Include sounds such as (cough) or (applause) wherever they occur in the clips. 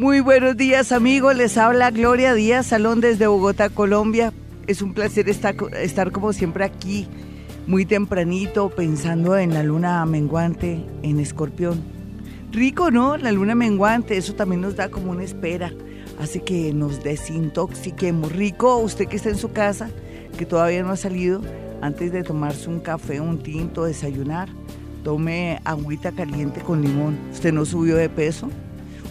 Muy buenos días amigos, les habla Gloria Díaz Salón desde Bogotá, Colombia. Es un placer estar, estar como siempre aquí, muy tempranito, pensando en la luna menguante en escorpión. Rico, ¿no? La luna menguante, eso también nos da como una espera, hace que nos desintoxiquemos. Rico, usted que está en su casa, que todavía no ha salido, antes de tomarse un café, un tinto, desayunar, tome agüita caliente con limón. ¿Usted no subió de peso?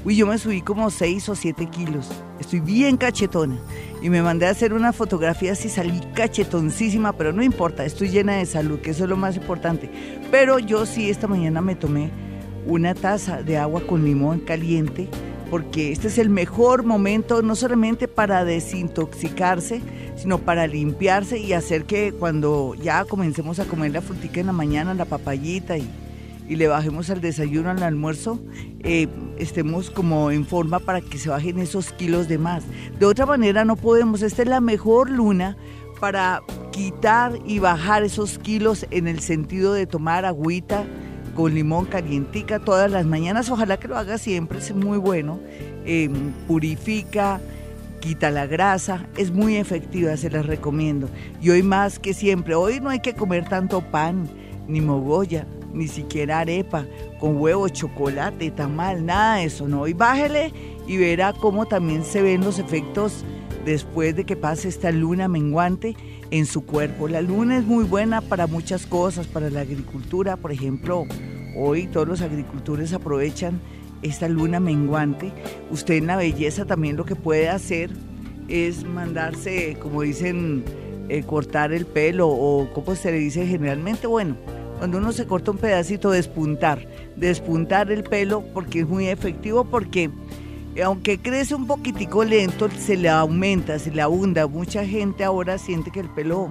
Uy, yo me subí como 6 o 7 kilos. Estoy bien cachetona. Y me mandé a hacer una fotografía así, salí cachetoncísima, pero no importa, estoy llena de salud, que eso es lo más importante. Pero yo sí, esta mañana me tomé una taza de agua con limón caliente, porque este es el mejor momento, no solamente para desintoxicarse, sino para limpiarse y hacer que cuando ya comencemos a comer la frutica en la mañana, la papayita y y le bajemos al desayuno, al almuerzo, eh, estemos como en forma para que se bajen esos kilos de más. De otra manera no podemos, esta es la mejor luna para quitar y bajar esos kilos en el sentido de tomar agüita con limón calientica todas las mañanas. Ojalá que lo haga siempre, es muy bueno. Em, purifica, quita la grasa, es muy efectiva, se las recomiendo. Y hoy más que siempre, hoy no hay que comer tanto pan ni mogolla, ni siquiera arepa, con huevo, chocolate, tamal, nada de eso, no. Y bájele y verá cómo también se ven los efectos después de que pase esta luna menguante en su cuerpo. La luna es muy buena para muchas cosas, para la agricultura, por ejemplo, hoy todos los agricultores aprovechan esta luna menguante. Usted en la belleza también lo que puede hacer es mandarse, como dicen, eh, cortar el pelo o como se le dice generalmente, bueno, cuando uno se corta un pedacito, despuntar, despuntar el pelo porque es muy efectivo porque eh, aunque crece un poquitico lento, se le aumenta, se le abunda. Mucha gente ahora siente que el pelo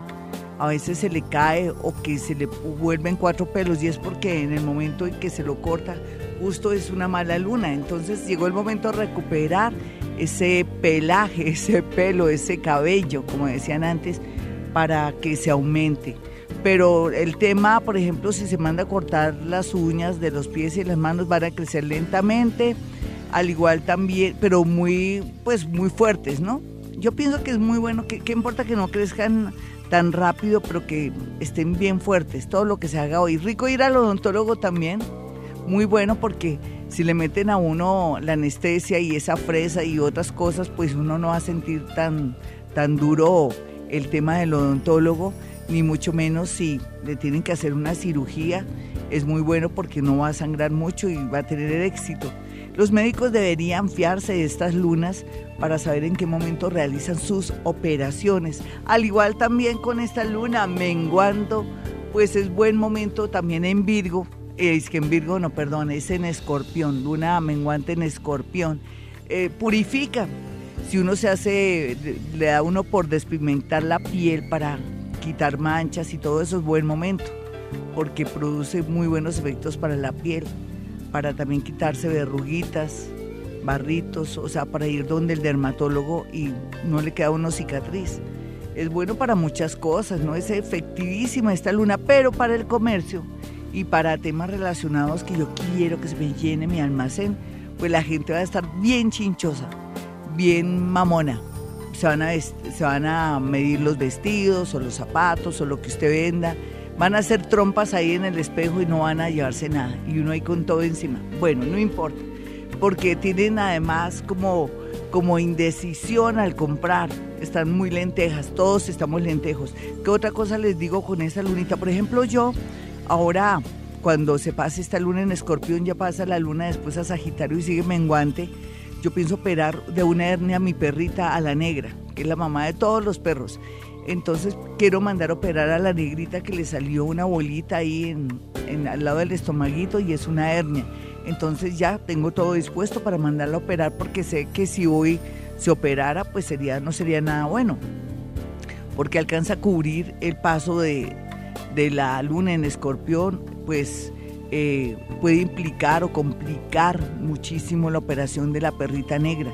a veces se le cae o que se le vuelven cuatro pelos y es porque en el momento en que se lo corta justo es una mala luna. Entonces llegó el momento de recuperar ese pelaje, (laughs) ese pelo, ese cabello, como decían antes, para que se aumente pero el tema, por ejemplo, si se manda a cortar las uñas de los pies y las manos van a crecer lentamente, al igual también, pero muy, pues muy fuertes, ¿no? Yo pienso que es muy bueno, que, importa que no crezcan tan rápido, pero que estén bien fuertes, todo lo que se haga hoy. Rico ir al odontólogo también, muy bueno porque si le meten a uno la anestesia y esa fresa y otras cosas, pues uno no va a sentir tan, tan duro el tema del odontólogo ni mucho menos si le tienen que hacer una cirugía. Es muy bueno porque no va a sangrar mucho y va a tener éxito. Los médicos deberían fiarse de estas lunas para saber en qué momento realizan sus operaciones. Al igual también con esta luna menguando, pues es buen momento también en Virgo. Es que en Virgo, no, perdón, es en Escorpión, luna menguante en Escorpión. Eh, purifica. Si uno se hace, le da uno por despimentar la piel para quitar manchas y todo eso es buen momento, porque produce muy buenos efectos para la piel, para también quitarse verruguitas, barritos, o sea, para ir donde el dermatólogo y no le queda uno cicatriz. Es bueno para muchas cosas, no es efectivísima esta luna, pero para el comercio y para temas relacionados que yo quiero que se me llene mi almacén, pues la gente va a estar bien chinchosa, bien mamona se van, a se van a medir los vestidos o los zapatos o lo que usted venda. Van a hacer trompas ahí en el espejo y no van a llevarse nada. Y uno ahí con todo encima. Bueno, no importa. Porque tienen además como, como indecisión al comprar. Están muy lentejas. Todos estamos lentejos. ¿Qué otra cosa les digo con esa lunita? Por ejemplo, yo ahora cuando se pase esta luna en escorpión, ya pasa la luna después a Sagitario y sigue menguante yo pienso operar de una hernia a mi perrita, a la negra, que es la mamá de todos los perros. Entonces quiero mandar a operar a la negrita que le salió una bolita ahí en, al lado del estomaguito y es una hernia. Entonces ya tengo todo dispuesto para mandarla a operar porque sé que si voy se operara, pues sería, no sería nada bueno, porque alcanza a cubrir el paso de, de la luna en escorpión, pues eh, puede implicar o complicar muchísimo la operación de la perrita negra.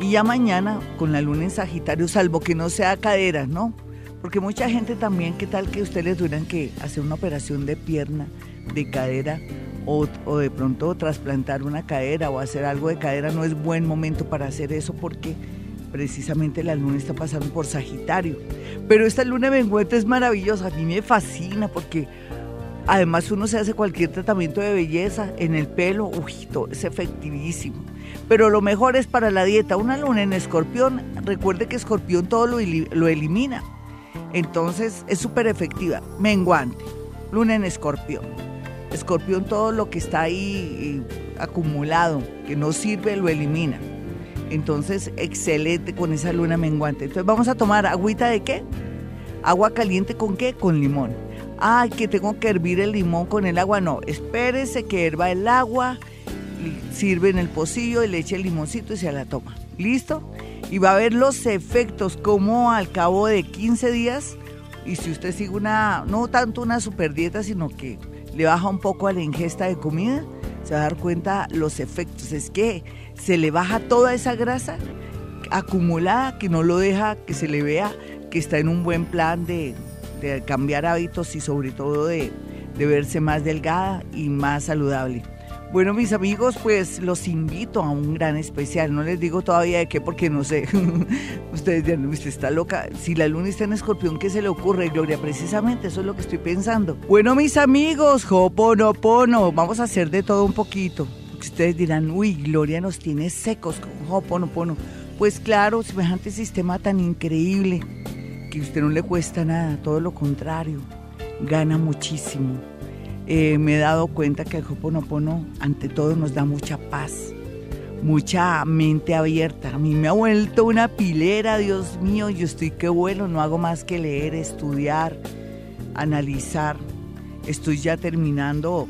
Y ya mañana con la luna en Sagitario, salvo que no sea cadera, ¿no? Porque mucha gente también, ¿qué tal que ustedes les tuvieran que hacer una operación de pierna, de cadera, o, de pronto trasplantar una cadera o hacer algo de cadera? No es buen momento para hacer eso porque precisamente la luna está pasando por Sagitario. Pero esta luna menguante es maravillosa, a mí me fascina porque Además, uno se hace cualquier tratamiento de belleza en el pelo, todo es efectivísimo. Pero lo mejor es para la dieta. Una luna en escorpión, recuerde que escorpión todo lo, lo elimina. Entonces es súper efectiva. Menguante, luna en escorpión. Escorpión todo lo que está ahí acumulado, que no sirve, lo elimina. Entonces, excelente con esa luna menguante. Entonces vamos a tomar agüita de qué? Agua caliente con qué? Con limón ay, que tengo que hervir el limón con el agua. No, espérese que herva el agua, sirve en el pocillo y le eche el limoncito y se la toma. ¿Listo? Y va a ver los efectos como al cabo de 15 días, y si usted sigue una, no tanto una super dieta, sino que le baja un poco a la ingesta de comida, se va a dar cuenta los efectos. Es que se le baja toda esa grasa acumulada que no lo deja que se le vea que está en un buen plan de, de cambiar hábitos y sobre todo de, verse más delgada y más saludable. Bueno, mis amigos, pues los invito a un gran especial. No les digo todavía de qué porque no sé. (laughs) Ustedes dirán, usted está loca. Si la luna está en escorpión, ¿qué se le ocurre, Gloria? Precisamente eso es lo que estoy pensando. Bueno, mis amigos, Hoponopono, vamos a hacer de todo un poquito. Ustedes dirán, uy, Gloria nos tiene secos con Hoponopono. Pues claro, semejante sistema tan increíble que usted no le cuesta nada, todo lo contrario, gana muchísimo. Eh, me he dado cuenta que el Hoponopono ante todo nos da mucha paz, mucha mente abierta. A mí me ha vuelto una pilera, Dios mío, yo estoy que vuelo, no hago más que leer, estudiar, analizar. Estoy ya terminando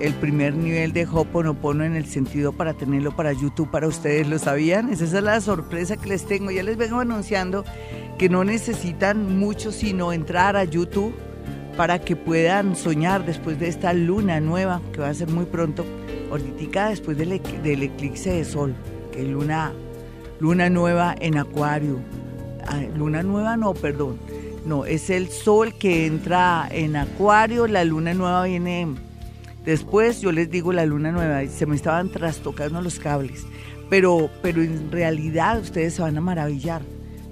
el primer nivel de Hoponopono en el sentido para tenerlo para YouTube para ustedes, ¿lo sabían? Esa es la sorpresa que les tengo. Ya les vengo anunciando que no necesitan mucho sino entrar a YouTube para que puedan soñar después de esta luna nueva que va a ser muy pronto, ahorita después del, del, eclipse de sol, que es luna, luna nueva en acuario. luna nueva no, perdón. No, es el sol que entra en acuario, la luna nueva viene después, yo les digo la luna nueva, se me estaban trastocando los cables, pero, pero en realidad ustedes se van a maravillar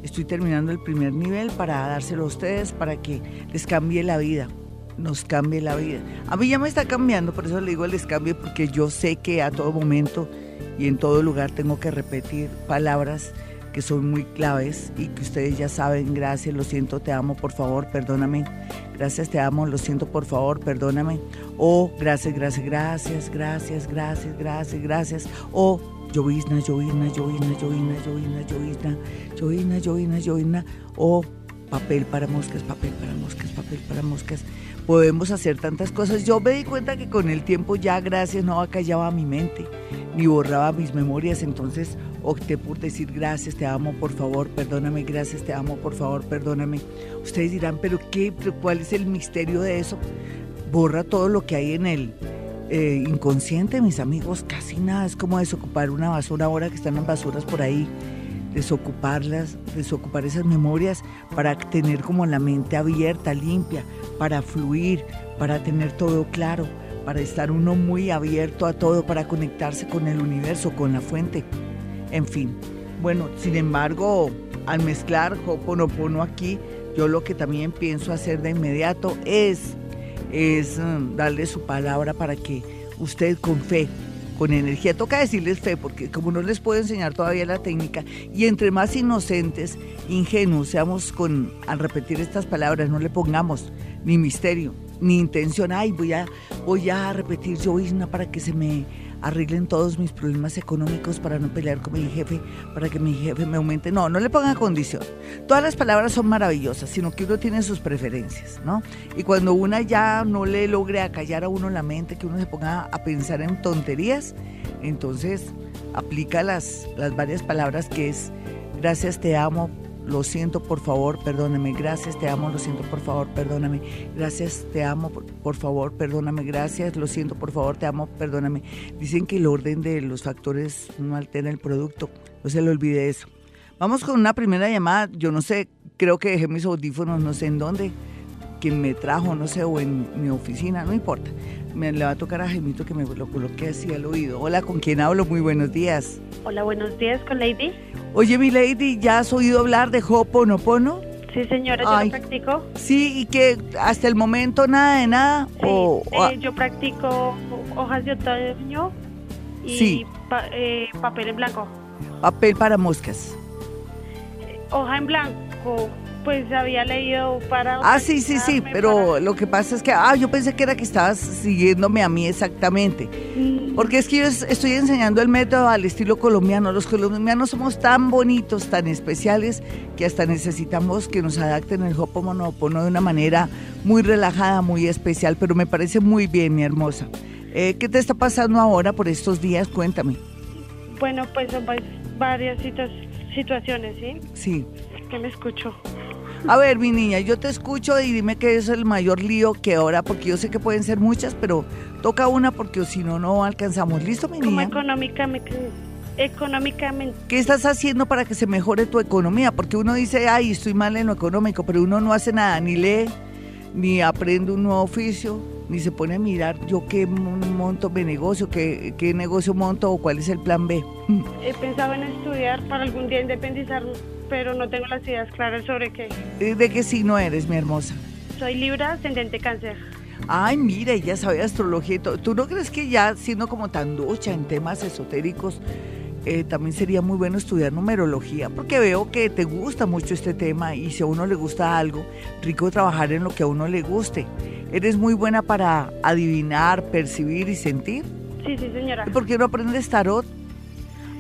Estoy terminando el primer nivel para dárselo a ustedes para que les cambie la vida, nos cambie la vida. A mí ya me está cambiando, por eso le digo les cambie, porque yo sé que a todo momento y en todo lugar tengo que repetir palabras que son muy claves y que ustedes ya saben, gracias, lo siento, te amo, por favor, perdóname. Gracias, te amo, lo siento, por favor, perdóname. O gracias, gracias, gracias, gracias, gracias, gracias, gracias. O llovizna, llovizna, llovizna, llovizna, llovizna, llovizna, llovizna, llovizna, llovizna, o papel para moscas, papel para moscas, papel para moscas. Podemos hacer tantas cosas. Yo me di cuenta que con el tiempo ya, gracias, no acallaba mi mente, ni borraba mis memorias, entonces opté por decir gracias, te amo, por favor, perdóname, gracias, te amo, por favor, perdóname. Ustedes dirán, pero qué, ¿cuál es el misterio de eso? Borra todo lo que hay en él eh, inconsciente, mis amigos, casi nada. Es como desocupar una basura ahora que están las basuras por ahí. Desocuparlas, desocupar esas memorias para tener como la mente abierta, limpia, para fluir, para tener todo claro, para estar uno muy abierto a todo, para conectarse con el universo, con la fuente. En fin. Bueno, sin embargo, al mezclar Hoponopono aquí, yo lo que también pienso hacer de inmediato es es mm, darle su palabra para que usted con fe, con energía, toca decirles fe, porque como no les puedo enseñar todavía la técnica, y entre más inocentes, ingenuos seamos con, al repetir estas palabras, no le pongamos ni misterio, ni intención, ay, voy a, voy a repetir yo misma para que se me arreglen todos mis problemas económicos para no pelear con mi jefe, para que mi jefe me aumente. No, no le pongan condición. Todas las palabras son maravillosas, sino que uno tiene sus preferencias, ¿no? Y cuando una ya no le logre acallar a uno la mente, que uno se ponga a pensar en tonterías, entonces aplica las, las varias palabras que es Gracias, te amo. Lo siento, por favor, perdóname. Gracias, te amo, lo siento, por favor, perdóname. Gracias, te amo, por, favor, perdóname. Gracias, lo siento, por favor, te amo, perdóname. Dicen que el orden de los factores no altera el producto. No se le olvide eso. Vamos con una primera llamada. Yo no sé, creo que dejé mis audífonos, no sé en dónde. Quien me trajo, no sé, o en mi oficina, no importa. Me le va a tocar a Gemito que me lo coloque así al oído. Hola, ¿con quién hablo? Muy buenos días. Hola, buenos días, con Lady. Oye, mi Lady, ¿ya has oído hablar de Ho'oponopono? Sí, señora, yo lo practico. Sí, y que hasta el momento nada de nada. o, eh, yo practico hojas de otoño y eh, papel en blanco. Papel para moscas. Hoja en blanco, pues había leído para... Ah, sí, sí, sí, pero lo que pasa es que, ah, yo pensé que era que estabas siguiéndome a mí exactamente. Mm. Porque es que yo estoy enseñando el método al estilo colombiano. Los colombianos somos tan bonitos, tan especiales, que hasta necesitamos que nos adapten el Hoponopono de una manera muy relajada, muy especial, pero me parece muy bien, mi hermosa. Eh, ¿Qué te está pasando ahora por estos días? Cuéntame. Bueno, pues son varias situaciones, ¿sí? Sí. Que me escucho. A ver, mi niña, yo te escucho y dime qué es el mayor lío que ahora, porque yo sé que pueden ser muchas, pero toca una porque si no, no alcanzamos. ¿Listo, mi niña? económicamente, económicamente. ¿Qué estás haciendo para que se mejore tu economía? Porque uno dice, ay, estoy mal en lo económico, pero uno no hace nada, ni lee, ni aprende un nuevo oficio, ni se pone a mirar yo qué monto de negocio, qué, qué negocio monto o cuál es el plan B. (laughs) He pensado en estudiar para algún día independizarme pero no tengo las ideas claras sobre qué. ¿De qué signo eres, mi hermosa? Soy Libra, ascendente cáncer. Ay, mira, ella sabe astrología y todo. ¿Tú no crees que ya siendo como tan ducha en temas esotéricos, eh, también sería muy bueno estudiar numerología? Porque veo que te gusta mucho este tema y si a uno le gusta algo, rico trabajar en lo que a uno le guste. ¿Eres muy buena para adivinar, percibir y sentir? Sí, sí, señora. ¿Y por qué no aprendes tarot?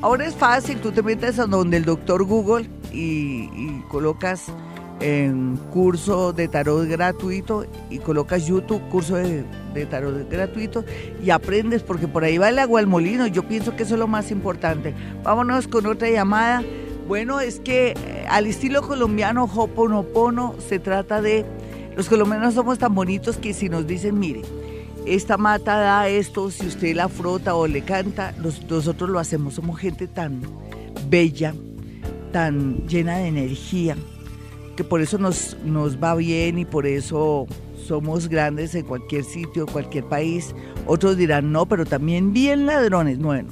Ahora es fácil, tú te metes a donde el doctor Google y, colocas en curso de tarot gratuito y colocas YouTube, curso de, tarot gratuito y aprendes porque por ahí va el agua al molino. Yo pienso que eso es lo más importante. Vámonos con otra llamada. Bueno, es que eh, al estilo colombiano, Hoponopono, se trata de. Los colombianos somos tan bonitos que si nos dicen, mire, esta mata da esto, si usted la frota o le canta, nosotros lo hacemos. Somos gente tan bella, tan llena de energía, por eso nos, nos va bien y por eso somos grandes en cualquier sitio, cualquier país. Otros dirán, no, pero también bien ladrones. Bueno,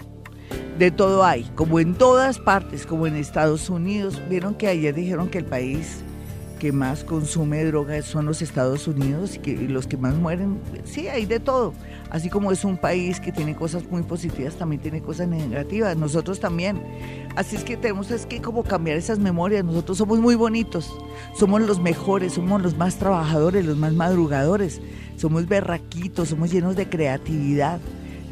de todo hay, como en todas partes, como en Estados Unidos. Vieron que ayer dijeron que el país que más consume drogas son los Estados Unidos y que los que más mueren, sí, hay de todo. Así como es un país que tiene cosas muy positivas, también tiene cosas negativas. Nosotros también. Así es que tenemos es que como cambiar esas memorias. Nosotros somos muy bonitos, somos los mejores, somos los más trabajadores, los más madrugadores, somos berraquitos, somos llenos de creatividad.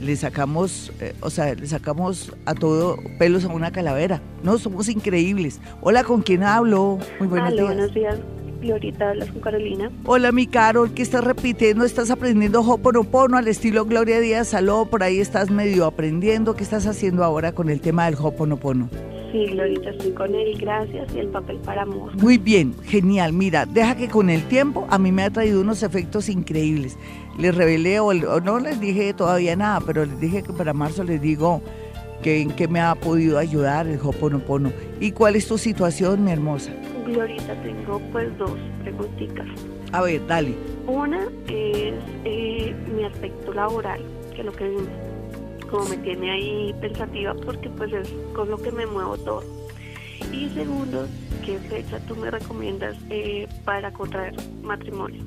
Le sacamos, eh, o sea, le sacamos a todo pelos a una calavera. No, somos increíbles. Hola, ¿con quién hablo? Muy buenos días. buenos días. Glorita, hablas con Carolina. Hola, mi Carol, ¿qué estás repitiendo? ¿Estás aprendiendo Hoponopono al estilo Gloria Díaz Saló? Por ahí estás medio aprendiendo. ¿Qué estás haciendo ahora con el tema del Hoponopono? Sí, Glorita, estoy con él, gracias. Y el papel para amor. Muy bien, genial. Mira, deja que con el tiempo a mí me ha traído unos efectos increíbles. Les revelé, o, no les dije todavía nada, pero les dije que para marzo les digo que en qué me ha podido ayudar el Hoponopono. ¿Y cuál es tu situación, mi hermosa? Glorita, tengo pues dos preguntitas. A ver, dale. Una es eh, mi aspecto laboral, que lo que como me tiene ahí pensativa porque pues es con lo que me muevo todo. Y segundo, ¿qué fecha tú me recomiendas eh, para contraer matrimonio?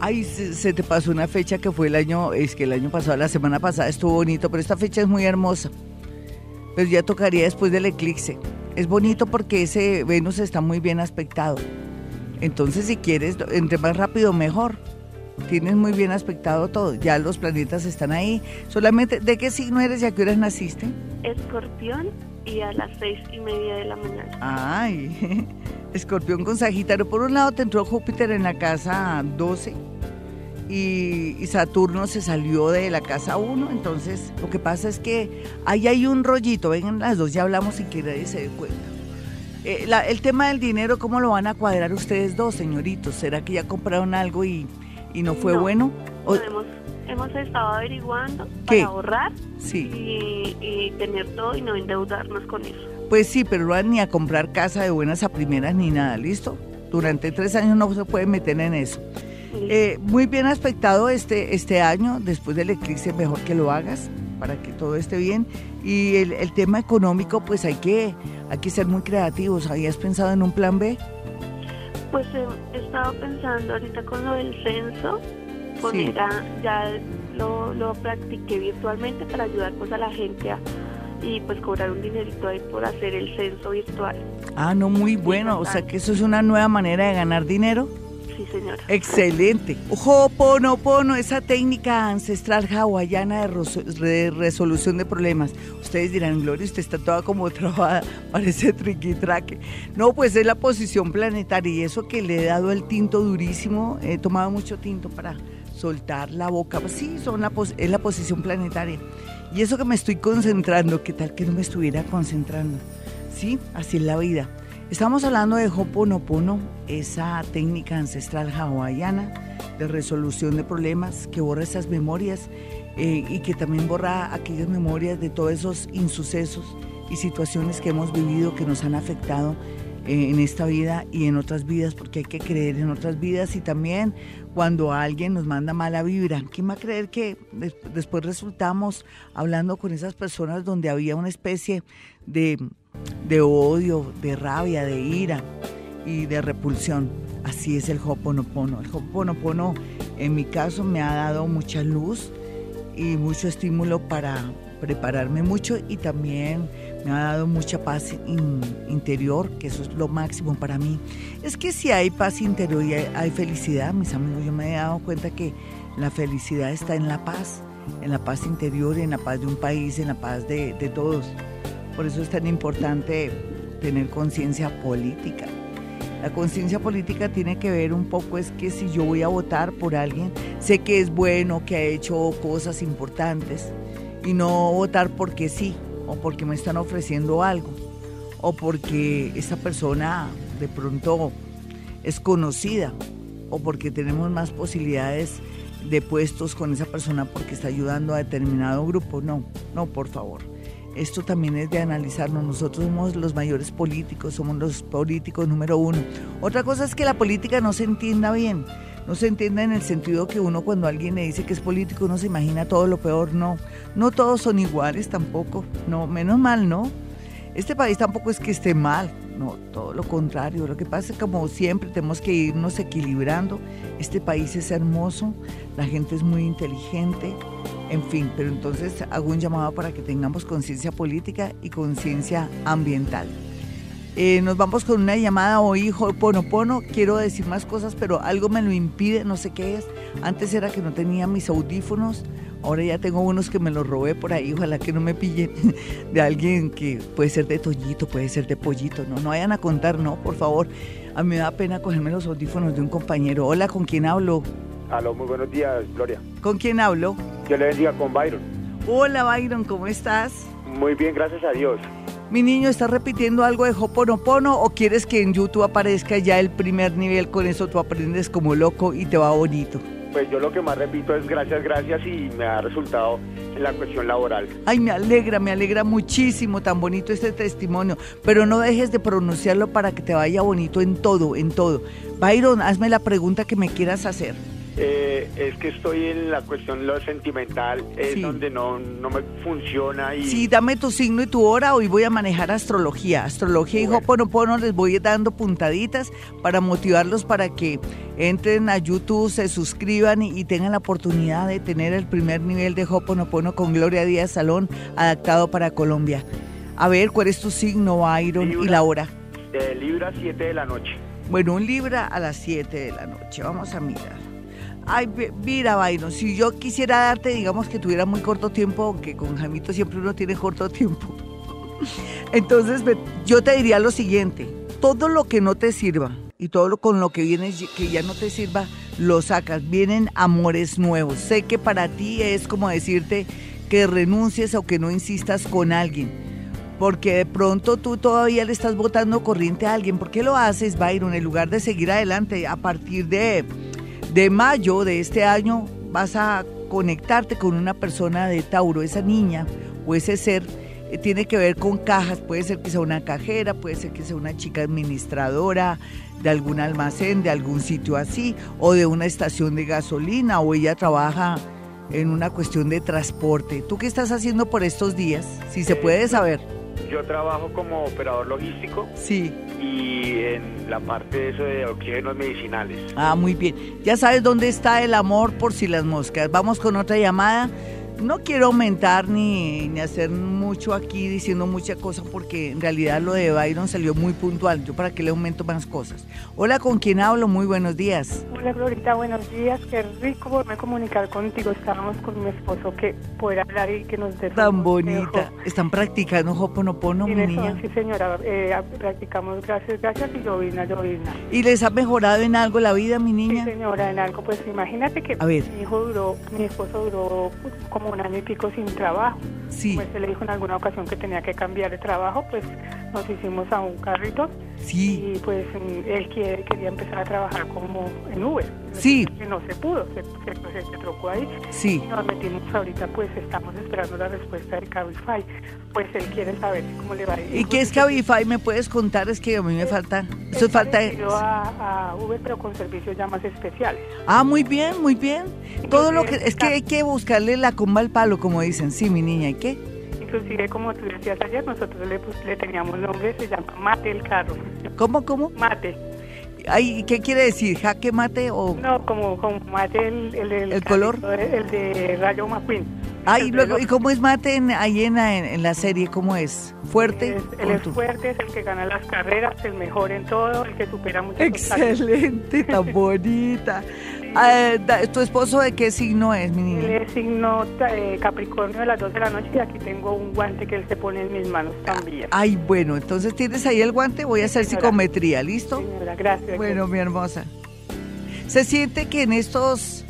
Ay, se, te pasó una fecha que fue el año, es que el año pasado, la semana pasada estuvo bonito, pero esta fecha es muy hermosa. Pero ya tocaría después del eclipse. Es bonito porque ese Venus está muy bien aspectado. Entonces, si quieres, entre más rápido, mejor. Tienes muy bien aspectado todo. Ya los planetas están ahí. Solamente, ¿de qué signo eres y a qué horas naciste? Escorpión y a las seis y media de la mañana. Ay, (laughs) escorpión con Sagitario. Por un lado te entró Júpiter en la casa 12 y, Saturno se salió de la casa 1. Entonces, lo que pasa es que ahí hay un rollito. Vengan las dos, ya hablamos sin que nadie se dé cuenta. Eh, el tema del dinero, ¿cómo lo van a cuadrar ustedes dos, señoritos? ¿Será que ya compraron algo y, y no fue bueno? hemos, hemos, estado averiguando para ahorrar sí. y, tener todo y no endeudarnos con eso. Pues sí, pero no van ni a comprar casa de buenas a primeras ni nada, ¿listo? Durante tres años no se puede meter en eso. Eh, muy bien aspectado este, este año, después del eclipse, mejor que lo hagas para que todo esté bien. Y el, el tema económico, pues hay que, hay que ser muy creativos. ¿Habías pensado en un plan B? Pues he estado pensando ahorita con lo del censo, ya lo, lo practiqué virtualmente para ayudar pues a la gente a, y pues cobrar un dinerito ahí por hacer el censo virtual. Ah, no, muy bueno. O sea que eso es una nueva manera de ganar dinero. Sí, señora. Excelente. Ho'oponopono, esa técnica ancestral hawaiana de, resolución de problemas. Ustedes dirán, Gloria, usted está toda como (laughs) trabada, parece triquitraque. No, pues es la posición planetaria y eso que le he dado el tinto durísimo, he tomado mucho tinto para soltar la boca. Sí, son la es la posición planetaria. Y eso que me estoy concentrando, ¿qué tal que no me estuviera concentrando? Sí, así es la vida. Estamos hablando de Hoponopono, esa técnica ancestral hawaiana de resolución de problemas que borra esas memorias eh, y que también borra aquellas memorias de todos esos insucesos y situaciones que hemos vivido que nos han afectado en esta vida y en otras vidas, porque hay que creer en otras vidas y también cuando alguien nos manda mala vibra. ¿Quién va a creer que después resultamos hablando con esas personas donde había una especie de, de odio, de rabia, de ira y de repulsión? Así es el Hoponopono. El Hoponopono en mi caso me ha dado mucha luz y mucho estímulo para prepararme mucho y también me ha dado mucha paz interior, que eso es lo máximo para mí. Es que si hay paz interior y hay, felicidad, mis amigos, yo me he dado cuenta que la felicidad está en la paz, en la paz interior, en la paz de un país, en la paz de, de todos. Por eso es tan importante tener conciencia política. La conciencia política tiene que ver un poco es que si yo voy a votar por alguien, sé que es bueno, que ha hecho cosas importantes y no votar porque sí, o porque me están ofreciendo algo, o porque esa persona de pronto es conocida, o porque tenemos más posibilidades de puestos con esa persona porque está ayudando a determinado grupo. No, no, por favor. Esto también es de analizarnos. Nosotros somos los mayores políticos, somos los políticos número uno. Otra cosa es que la política no se entienda bien no se entiende en el sentido que uno cuando alguien le dice que es político uno se imagina todo lo peor, no, no todos son iguales tampoco, no, menos mal, no. Este país tampoco es que esté mal, no, todo lo contrario. Lo que pasa es que como siempre tenemos que irnos equilibrando. Este país es hermoso, la gente es muy inteligente, en fin, pero entonces hago un llamado para que tengamos conciencia política y conciencia ambiental. Eh, nos vamos con una llamada hoy, Pono. Quiero decir más cosas, pero algo me lo impide, no sé qué es. Antes era que no tenía mis audífonos, ahora ya tengo unos que me los robé por ahí. Ojalá que no me pillen (laughs) de alguien que puede ser de Tollito, puede ser de Pollito. No, no vayan a contar, no, por favor. A mí me da pena cogerme los audífonos de un compañero. Hola, ¿con quién hablo? Aló, muy buenos días, Gloria. ¿Con quién hablo? Yo le bendiga con Byron. Hola, Byron, ¿cómo estás? Muy bien, gracias a Dios. Mi niño, ¿estás repitiendo algo de Hoponopono o quieres que en YouTube aparezca ya el primer nivel? Con eso tú aprendes como loco y te va bonito. Pues yo lo que más repito es gracias, gracias y me ha resultado en la cuestión laboral. Ay, me alegra, me alegra muchísimo, tan bonito este testimonio. Pero no dejes de pronunciarlo para que te vaya bonito en todo, en todo. Byron, hazme la pregunta que me quieras hacer. Eh, es que estoy en la cuestión lo sentimental, es donde no, no, me funciona. Y... Sí, dame tu signo y tu hora, hoy voy a manejar astrología. Astrología y Hoponopono les voy dando puntaditas para motivarlos para que entren a YouTube, se suscriban y, tengan la oportunidad de tener el primer nivel de Hoponopono con Gloria Díaz Salón adaptado para Colombia. A ver, ¿cuál es tu signo, Iron, y la hora? Eh, libra 7 de la noche. Bueno, un Libra a las 7 de la noche. Vamos a mirar. Ay, mira, Byron, si yo quisiera darte, digamos que tuviera muy corto tiempo, que con Jamito siempre uno tiene corto tiempo. (laughs) Entonces, yo te diría lo siguiente, todo lo que no te sirva y todo lo con lo que viene que ya no te sirva, lo sacas. Vienen amores nuevos. Sé que para ti es como decirte que renuncies o que no insistas con alguien porque de pronto tú todavía le estás botando corriente a alguien. ¿Por qué lo haces, Byron? En lugar de seguir adelante, a partir de, de mayo de este año vas a conectarte con una persona de Tauro, esa niña o ese ser eh, tiene que ver con cajas, puede ser que sea una cajera, puede ser que sea una chica administradora de algún almacén, de algún sitio así, o de una estación de gasolina, o ella trabaja en una cuestión de transporte. ¿Tú qué estás haciendo por estos días? Si se puede saber. Yo trabajo como operador logístico. Sí. Y en la parte de eso de oxígenos medicinales. Ah, muy bien. Ya sabes dónde está el amor por si las moscas. Vamos con otra llamada. No quiero aumentar ni, ni, hacer mucho aquí diciendo mucha cosa porque en realidad lo de Byron salió muy puntual. Yo para qué le aumento más cosas. Hola, ¿con quién hablo? Muy buenos días. Hola, Glorita, buenos días. Qué rico poderme comunicar contigo. Estábamos con mi esposo que poder hablar y que nos dé... Tan bonita. ¿Están practicando Hoponopono, mi niña? Sí, señora. Eh, practicamos gracias, gracias y llovina, llovina. ¿Y les ha mejorado en algo la vida, mi niña? Sí, señora, en algo. Pues imagínate que mi hijo duró, mi esposo duró pues, como un año y pico sin trabajo. Sí. Pues se le dijo en alguna ocasión que tenía que cambiar de trabajo, pues nos hicimos a un carrito. Sí. Y pues él quería empezar a trabajar como en Uber. Sí. Que no se pudo, se, se, se, trocó ahí. Sí. Y nos metimos ahorita, pues estamos esperando la respuesta de Cabify. Pues él quiere saber cómo le va a ir. ¿Y qué es Cabify? ¿Me puedes contar? Es que a mí me falta. Eso es falta. A, a Uber, pero con servicios ya más especiales. Ah, muy bien, muy bien. Todo lo que. Es que hay que buscarle la comba al palo, como dicen. Sí, mi niña, ¿y qué? Inclusive, como tú decías ayer, nosotros le, pues, le teníamos nombre, se llama Mate el carro. ¿Cómo, cómo? Mate. Ay, ¿Qué quiere decir? ¿Jaque mate o...? No, como, como mate el... ¿El, el, ¿El color? El de Rayo McQueen. Ay, luego, ¿y cómo es mate en, ahí en, en, la serie? ¿Cómo es? ¿Fuerte? Es, él es fuerte, es el que gana las carreras, el mejor en todo, el que supera muchos Excelente, tan (laughs) bonita. Ah, ¿Tu esposo de qué signo es, mi niña? Él es signo eh, Capricornio de las 2 de la noche y aquí tengo un guante que él se pone en mis manos también. Ay, bueno, entonces tienes ahí el guante, voy a hacer Señora. psicometría, ¿listo? Señora, gracias. Bueno, mi hermosa. Se siente que en estos...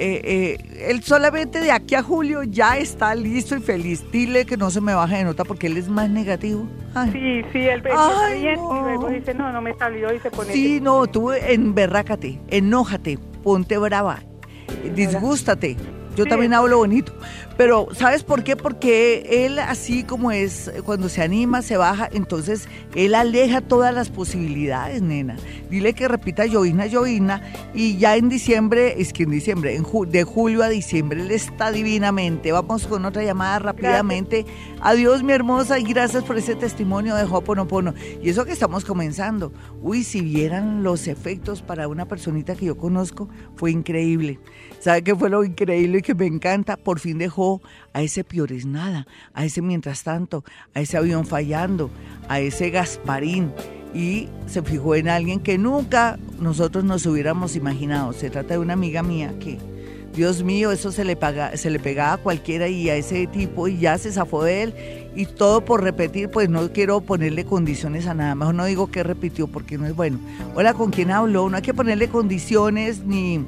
Eh, eh, él solamente de aquí a julio ya está listo y feliz. Dile que no se me baje de nota porque él es más negativo. Ay. Sí, sí, él ve Ay, bien no. y luego dice, no, no me salió y se pone... Sí, no, tú emberrácate, enójate, ponte brava, disgústate. Yo también hablo bonito. Pero, ¿sabes por qué? Porque él, así como es, cuando se anima, se baja, entonces él aleja todas las posibilidades, nena. Dile que repita llovina, llovina, y ya en diciembre, es que en diciembre, en ju- de julio a diciembre, él está divinamente. Vamos con otra llamada rápidamente. Adiós, mi hermosa, y gracias por ese testimonio de Hoponopono. Y eso que estamos comenzando. Uy, si vieran los efectos para una personita que yo conozco, fue increíble. ¿Sabe qué fue lo increíble y que me encanta? Por fin dejó a ese Piores Nada, a ese Mientras Tanto, a ese avión fallando, a ese Gasparín y se fijó en alguien que nunca nosotros nos hubiéramos imaginado. Se trata de una amiga mía que, Dios mío, eso se le, paga, se le pegaba a cualquiera y a ese tipo y ya se zafó de él y todo por repetir, pues no quiero ponerle condiciones a nada, mejor no digo que repitió porque no es bueno. Hola, ¿con quién hablo? No hay que ponerle condiciones ni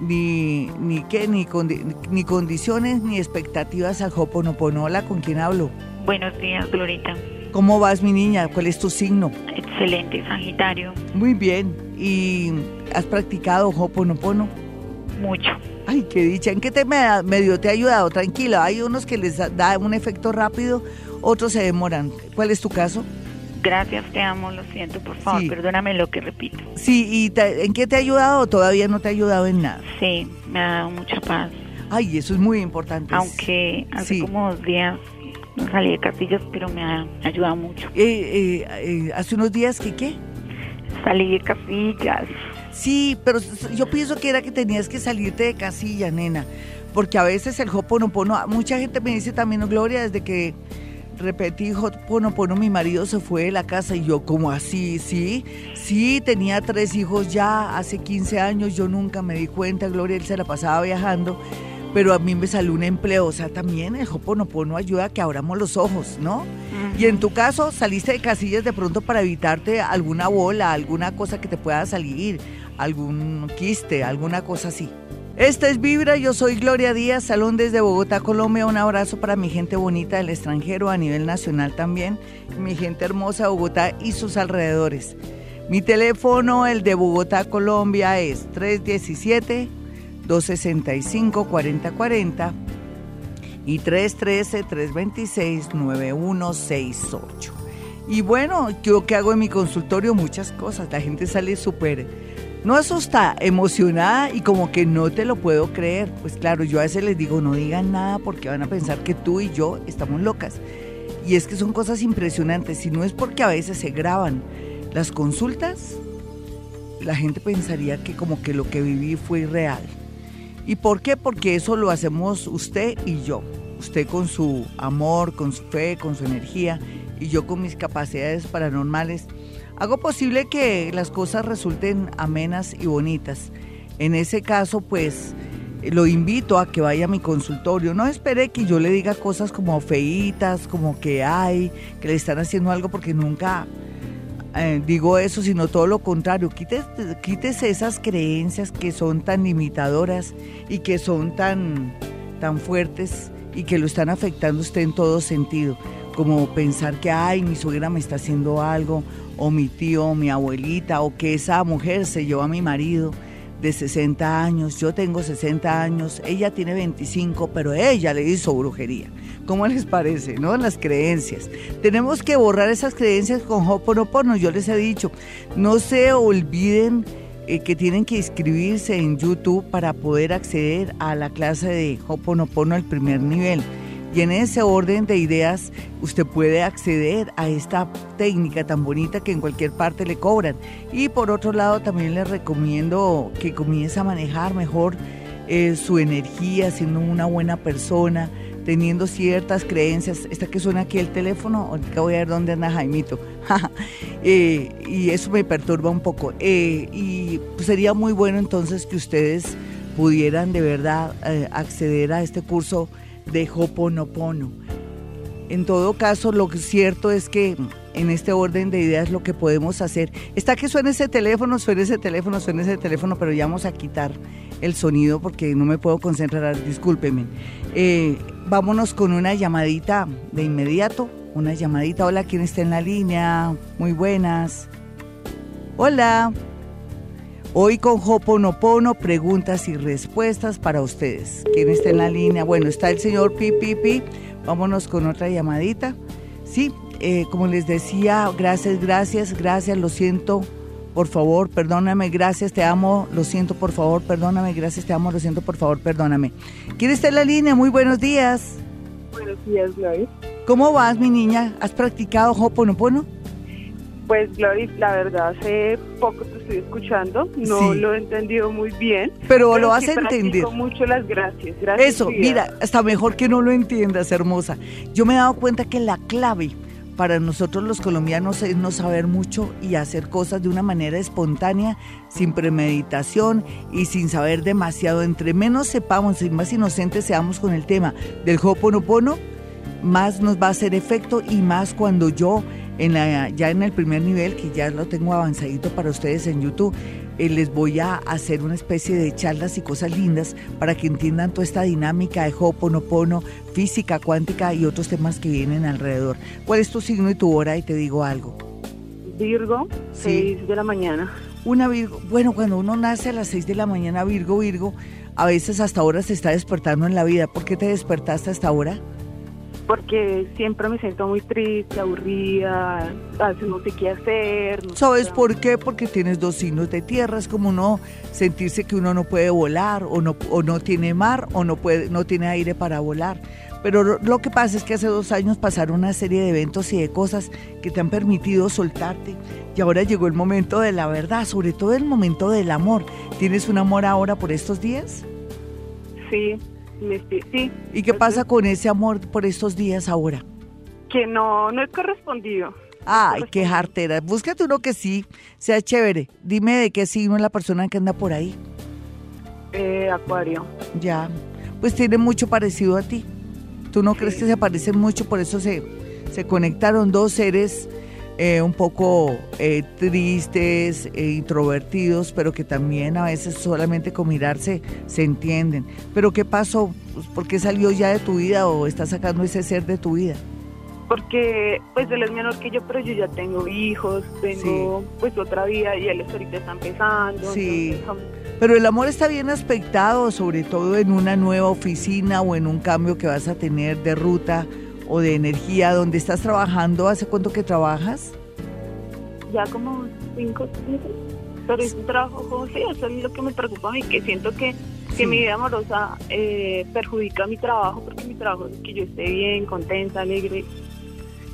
ni, ni qué, ni, condi- ni condiciones ni expectativas al Hoponopono. Hola, ¿con quién hablo? Buenos días, Glorita. ¿Cómo vas, mi niña? ¿Cuál es tu signo? Excelente, Sagitario. Muy bien. ¿Y has practicado Hoponopono? Mucho. Ay, qué dicha. ¿En qué te me- medio te ha ayudado? Tranquila, hay unos que les da un efecto rápido, otros se demoran. ¿Cuál es tu caso? Gracias, te amo, lo siento, por favor, Sí. perdóname lo que repito. Sí, ¿y te- en qué te ha ayudado o todavía no te ha ayudado en nada? Sí, me ha dado mucha paz, Ay, eso es muy importante. aunque hace sí. como dos días no salí de casillas, pero me ha ayudado mucho. Eh, eh, eh, hace unos días que qué? Salí de casillas. Sí, pero yo pienso que era que tenías que salirte de casilla, nena, porque a veces el Hoponopono, mucha gente me dice también, Gloria, desde que repetí Hoponopono, mi marido se fue de la casa y yo, como así? Sí, sí, tenía tres hijos ya hace 15 años, yo nunca me di cuenta, Gloria, él se la pasaba viajando, pero a mí me salió un empleo, o sea, también el Hoponopono ayuda a que abramos los ojos, ¿no? Y en tu caso, saliste de casillas de pronto para evitarte alguna bola, alguna cosa que te pueda salir, algún quiste, alguna cosa así. Esta es Vibra, yo soy Gloria Díaz, salón desde Bogotá, Colombia. Un abrazo para mi gente bonita del extranjero, a nivel nacional también, mi gente hermosa de Bogotá y sus alrededores. Mi teléfono, el de Bogotá, Colombia, es 317-265-4040 y 313-326-9168. Y bueno, yo que hago en mi consultorio muchas cosas, la gente sale súper no asusta, emocionada y como que no te lo puedo creer. Pues claro, yo a veces les digo, no digan nada porque van a pensar que tú y yo estamos locas. Y es que son cosas impresionantes, si no es porque a veces se graban las consultas, la gente pensaría que como que lo que viví fue irreal. ¿Y por qué? Porque eso lo hacemos usted y yo. Usted con su amor, con su fe, con su energía y yo con mis capacidades paranormales Hago posible que las cosas resulten amenas y bonitas. En ese caso, pues lo invito a que vaya a mi consultorio. No espere que yo le diga cosas como feitas, como que hay, que le están haciendo algo, porque nunca eh, digo eso, sino todo lo contrario. Quítese, esas creencias que son tan limitadoras y que son tan, tan fuertes y que lo están afectando usted en todo sentido. Como pensar que, ay, mi suegra me está haciendo algo, o mi tío, o mi abuelita, o que esa mujer se llevó a mi marido de 60 años, yo tengo 60 años, ella tiene 25, pero ella le hizo brujería. ¿Cómo les parece? ¿No? Las creencias. Tenemos que borrar esas creencias con Hoponopono. Yo les he dicho, no se olviden eh, que tienen que inscribirse en YouTube para poder acceder a la clase de Hoponopono al primer nivel. Y en ese orden de ideas usted puede acceder a esta técnica tan bonita que en cualquier parte le cobran. Y por otro lado también le recomiendo que comience a manejar mejor eh, su energía, siendo una buena persona, teniendo ciertas creencias. Esta que suena aquí el teléfono, ahorita voy a ver dónde anda Jaimito. (laughs) Eh, y eso me perturba un poco. Eh, y pues, sería muy bueno entonces que ustedes pudieran de verdad acceder a este curso de Hoponopono. En todo caso, lo cierto es que en este orden de ideas lo que podemos hacer está que suene ese teléfono, suene ese teléfono, suene ese teléfono, pero ya vamos a quitar el sonido porque no me puedo concentrar, discúlpeme. Eh, vámonos con una llamadita de inmediato, una llamadita. Hola, ¿quién está en la línea? Muy buenas. Hola. Hoy con Hoponopono, preguntas y respuestas para ustedes. ¿Quién está en la línea? Bueno, está el señor Pipipi. Vámonos con otra llamadita. Sí, eh, como les decía, gracias, gracias, gracias, lo siento, por favor, perdóname, gracias, te amo, lo siento, por favor, perdóname, gracias, te amo, lo siento, por favor, perdóname. ¿Quién está en la línea? Muy buenos días. Buenos días, Gloria. ¿Cómo vas, mi niña? ¿Has practicado Hoponopono? Pues, Glory, la verdad, hace poco estoy escuchando, no lo he entendido muy bien. Pero, lo has entendido. mucho las gracias. gracias Eso, mira, hasta mejor que no lo entiendas, hermosa. Yo me he dado cuenta que la clave para nosotros los colombianos es no saber mucho y hacer cosas de una manera espontánea, sin premeditación y sin saber demasiado. Entre menos sepamos y más inocentes seamos con el tema del Hoponopono, más nos va a hacer efecto y más cuando yo en la, ya en el primer nivel, que ya lo tengo avanzadito para ustedes en YouTube, eh, les voy a hacer una especie de charlas y cosas lindas para que entiendan toda esta dinámica de Ho'oponopono, física cuántica y otros temas que vienen alrededor. ¿Cuál es tu signo y tu hora? Y te digo algo. Virgo, 6 de la mañana. Una Virgo, bueno, cuando uno nace a las 6 de la mañana, Virgo, Virgo, a veces hasta ahora se está despertando en la vida. ¿Por qué te despertaste hasta ahora? Porque siempre me siento muy triste, aburrida, no sé qué hacer. ¿Sabes por qué? Porque tienes dos signos de tierra, es como no sentirse que uno no puede volar o no, o no tiene mar o no, puede, no tiene aire para volar. Pero lo que pasa es que hace dos años pasaron una serie de eventos y de cosas que te han permitido soltarte y ahora llegó el momento de la verdad, sobre todo el momento del amor. ¿Tienes un amor ahora por estos días? Sí, sí. ¿Y qué pasa con ese amor por estos días ahora? Que no, no es correspondido. Ay, qué jartera. Búscate uno que sí sea chévere. Dime de qué signo es la persona que anda por ahí. Eh, acuario. Ya. Pues tiene mucho parecido a ti. ¿Tú no crees que se parecen mucho? Por eso se, se conectaron dos seres eh, un poco eh, tristes, e introvertidos, pero que también a veces solamente con mirarse se entienden. Pero ¿qué pasó? Pues, ¿Por qué salió ya de tu vida o está sacando ese ser de tu vida? Porque pues él es menor que yo, pero yo ya tengo hijos, tengo pues otra vida y él ahorita está empezando. Sí. pero el amor está bien aspectado, sobre todo en una nueva oficina o en un cambio que vas a tener de ruta o de energía, donde estás trabajando, ¿hace cuánto que trabajas? Ya como cinco, cinco. Pero es un trabajo, sí, eso es lo que me preocupa a mí, que siento que, que mi vida amorosa eh, perjudica mi trabajo, porque mi trabajo es que yo esté bien, contenta, alegre.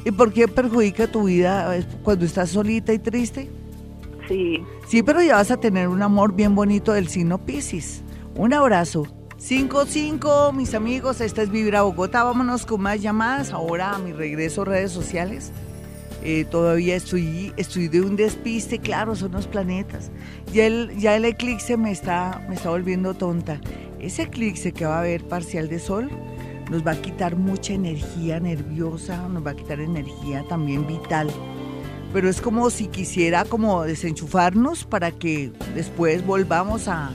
¿Y por qué perjudica tu vida cuando estás solita y triste? Sí. Sí, pero ya vas a tener un amor bien bonito del signo Pisces. Un abrazo. 5-5, mis amigos, esta es Vibra Bogotá. Vámonos con más llamadas. Ahora a mi regreso a redes sociales. Eh, todavía estoy, estoy de un despiste, claro, son los planetas. Ya el, ya el eclipse me está, me está volviendo tonta. Ese eclipse que va a haber parcial de sol nos va a quitar mucha energía nerviosa, nos va a quitar energía también vital. Pero es como si quisiera como desenchufarnos para que después volvamos a,